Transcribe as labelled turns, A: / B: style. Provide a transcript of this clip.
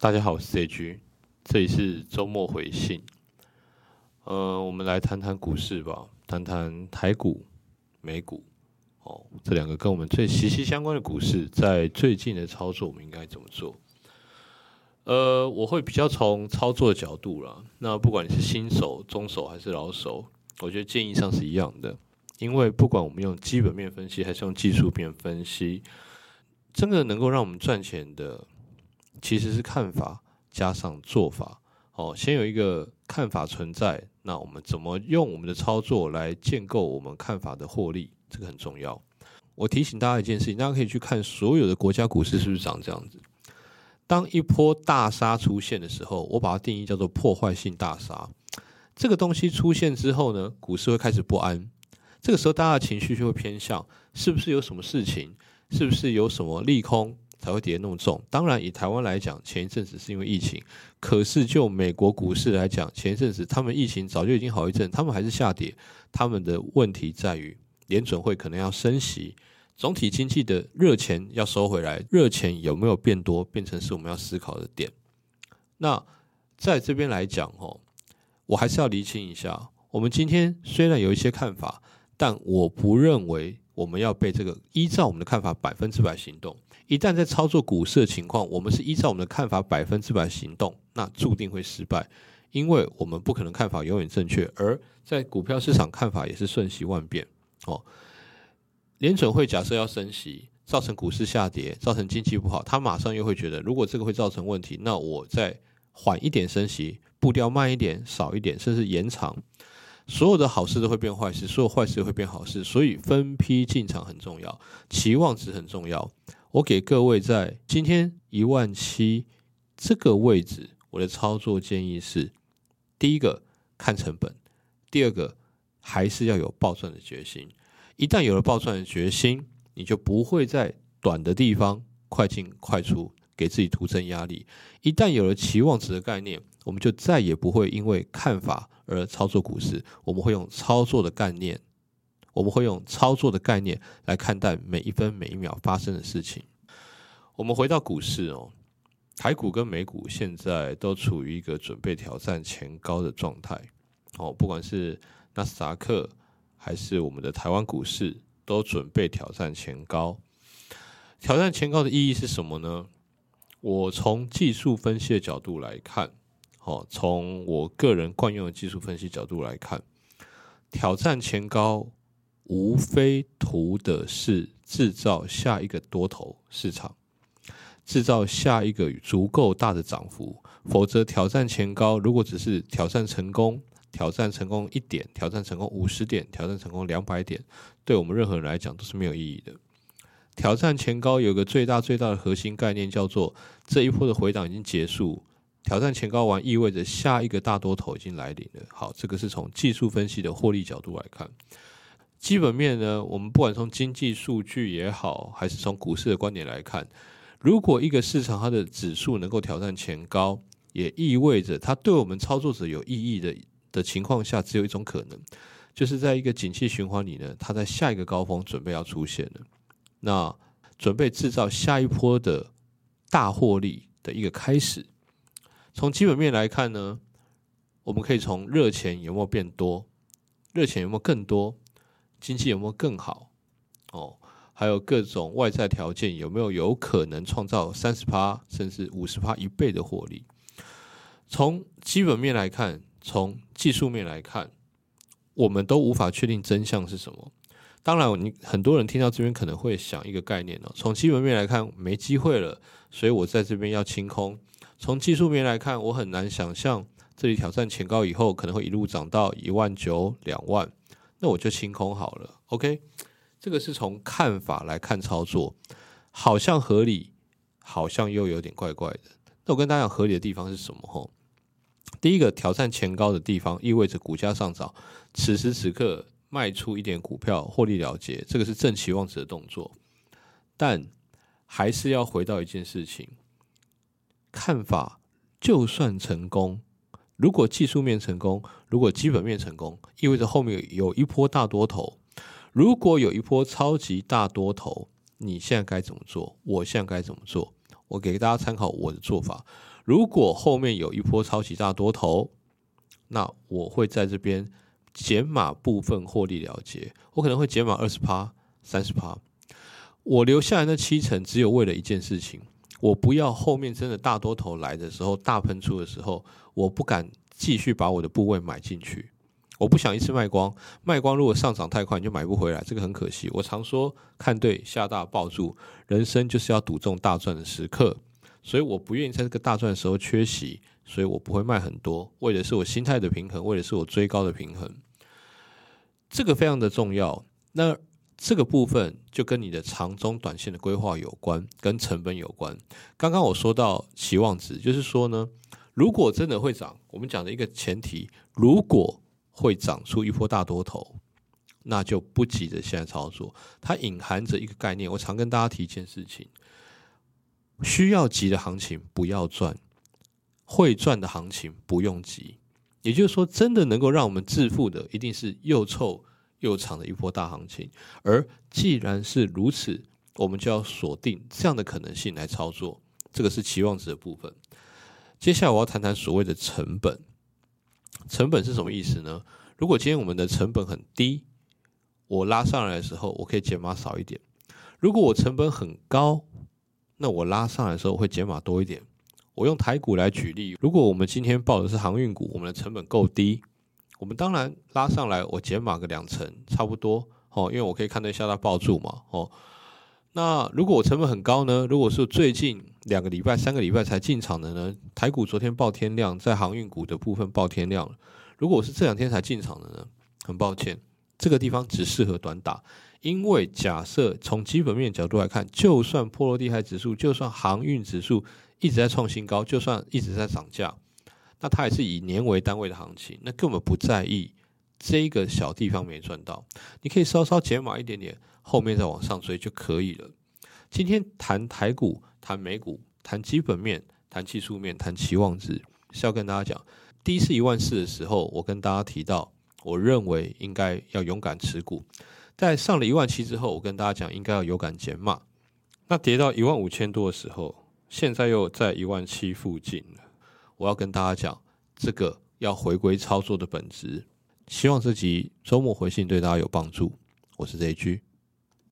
A: 大家好，我是 CG，这里是周末回信。呃，我们来谈谈股市吧，谈谈台股、美股哦，这两个跟我们最息息相关的股市，在最近的操作，我们应该怎么做？呃，我会比较从操作的角度啦。那不管你是新手、中手还是老手，我觉得建议上是一样的。因为不管我们用基本面分析还是用技术面分析，真的能够让我们赚钱的。其实是看法加上做法，哦，先有一个看法存在，那我们怎么用我们的操作来建构我们看法的获利，这个很重要。我提醒大家一件事情，大家可以去看所有的国家股市是不是长这样子。当一波大杀出现的时候，我把它定义叫做破坏性大杀。这个东西出现之后呢，股市会开始不安，这个时候大家的情绪就会偏向，是不是有什么事情？是不是有什么利空？才会跌那么重。当然，以台湾来讲，前一阵子是因为疫情；可是就美国股市来讲，前一阵子他们疫情早就已经好一阵，他们还是下跌。他们的问题在于，联准会可能要升息，总体经济的热钱要收回来，热钱有没有变多，变成是我们要思考的点。那在这边来讲，哦，我还是要厘清一下，我们今天虽然有一些看法，但我不认为我们要被这个依照我们的看法百分之百行动。一旦在操作股市的情况，我们是依照我们的看法百分之百行动，那注定会失败，因为我们不可能看法永远正确，而在股票市场看法也是瞬息万变。哦，联准会假设要升息，造成股市下跌，造成经济不好，他马上又会觉得，如果这个会造成问题，那我再缓一点升息，步调慢一点，少一点，甚至延长，所有的好事都会变坏事，所有坏事都会变好事，所以分批进场很重要，期望值很重要。我给各位在今天一万七这个位置，我的操作建议是：第一个看成本，第二个还是要有爆赚的决心。一旦有了爆赚的决心，你就不会在短的地方快进快出，给自己徒增压力。一旦有了期望值的概念，我们就再也不会因为看法而操作股市，我们会用操作的概念。我们会用操作的概念来看待每一分每一秒发生的事情。我们回到股市哦，台股跟美股现在都处于一个准备挑战前高的状态。哦，不管是纳斯达克还是我们的台湾股市，都准备挑战前高。挑战前高的意义是什么呢？我从技术分析的角度来看，哦，从我个人惯用的技术分析角度来看，挑战前高。无非图的是制造下一个多头市场，制造下一个足够大的涨幅。否则，挑战前高如果只是挑战成功，挑战成功一点，挑战成功五十点，挑战成功两百点，对我们任何人来讲都是没有意义的。挑战前高有个最大最大的核心概念，叫做这一波的回档已经结束。挑战前高完，意味着下一个大多头已经来临了。好，这个是从技术分析的获利角度来看。基本面呢，我们不管从经济数据也好，还是从股市的观点来看，如果一个市场它的指数能够挑战前高，也意味着它对我们操作者有意义的的情况下，只有一种可能，就是在一个景气循环里呢，它在下一个高峰准备要出现了，那准备制造下一波的大获利的一个开始。从基本面来看呢，我们可以从热钱有没有变多，热钱有没有更多。经济有没有更好？哦，还有各种外在条件有没有有可能创造三十趴甚至五十趴一倍的获利？从基本面来看，从技术面来看，我们都无法确定真相是什么。当然，你很多人听到这边可能会想一个概念哦：从基本面来看没机会了，所以我在这边要清空；从技术面来看，我很难想象这里挑战前高以后可能会一路涨到一万九、两万。那我就清空好了，OK，这个是从看法来看操作，好像合理，好像又有点怪怪的。那我跟大家讲合理的地方是什么？吼，第一个挑战前高的地方，意味着股价上涨，此时此刻卖出一点股票获利了结，这个是正期望值的动作。但还是要回到一件事情，看法就算成功。如果技术面成功，如果基本面成功，意味着后面有一波大多头。如果有一波超级大多头，你现在该怎么做？我现在该怎么做？我给大家参考我的做法。如果后面有一波超级大多头，那我会在这边减码部分获利了结，我可能会减码二十趴、三十趴。我留下来那七成，只有为了一件事情，我不要后面真的大多头来的时候，大喷出的时候，我不敢继续把我的部位买进去。我不想一次卖光，卖光如果上涨太快，你就买不回来，这个很可惜。我常说看对下大抱住，人生就是要赌中大赚的时刻，所以我不愿意在这个大赚的时候缺席，所以我不会卖很多，为的是我心态的平衡，为的是我追高的平衡，这个非常的重要。那这个部分就跟你的长中短线的规划有关，跟成本有关。刚刚我说到期望值，就是说呢，如果真的会涨，我们讲的一个前提，如果会长出一波大多头，那就不急着现在操作。它隐含着一个概念，我常跟大家提一件事情：需要急的行情不要赚，会赚的行情不用急。也就是说，真的能够让我们致富的，一定是又臭又长的一波大行情。而既然是如此，我们就要锁定这样的可能性来操作。这个是期望值的部分。接下来我要谈谈所谓的成本。成本是什么意思呢？如果今天我们的成本很低，我拉上来的时候，我可以减码少一点；如果我成本很高，那我拉上来的时候会减码多一点。我用台股来举例，如果我们今天报的是航运股，我们的成本够低，我们当然拉上来我减码个两成，差不多哦，因为我可以看得下它抱住嘛哦。那如果我成本很高呢？如果是最近两个礼拜、三个礼拜才进场的呢？台股昨天爆天量，在航运股的部分爆天量。如果我是这两天才进场的呢？很抱歉，这个地方只适合短打，因为假设从基本面角度来看，就算波罗地海指数，就算航运指数一直在创新高，就算一直在涨价，那它也是以年为单位的行情，那根本不在意这个小地方没赚到，你可以稍稍减码一点点。后面再往上追就可以了。今天谈台股、谈美股、谈基本面、谈技术面、谈期望值，是要跟大家讲，第一次一万四的时候，我跟大家提到，我认为应该要勇敢持股。在上了一万七之后，我跟大家讲，应该要勇敢减码。那跌到一万五千多的时候，现在又在一万七附近了。我要跟大家讲，这个要回归操作的本质。希望这集周末回信对大家有帮助。我是 Z G。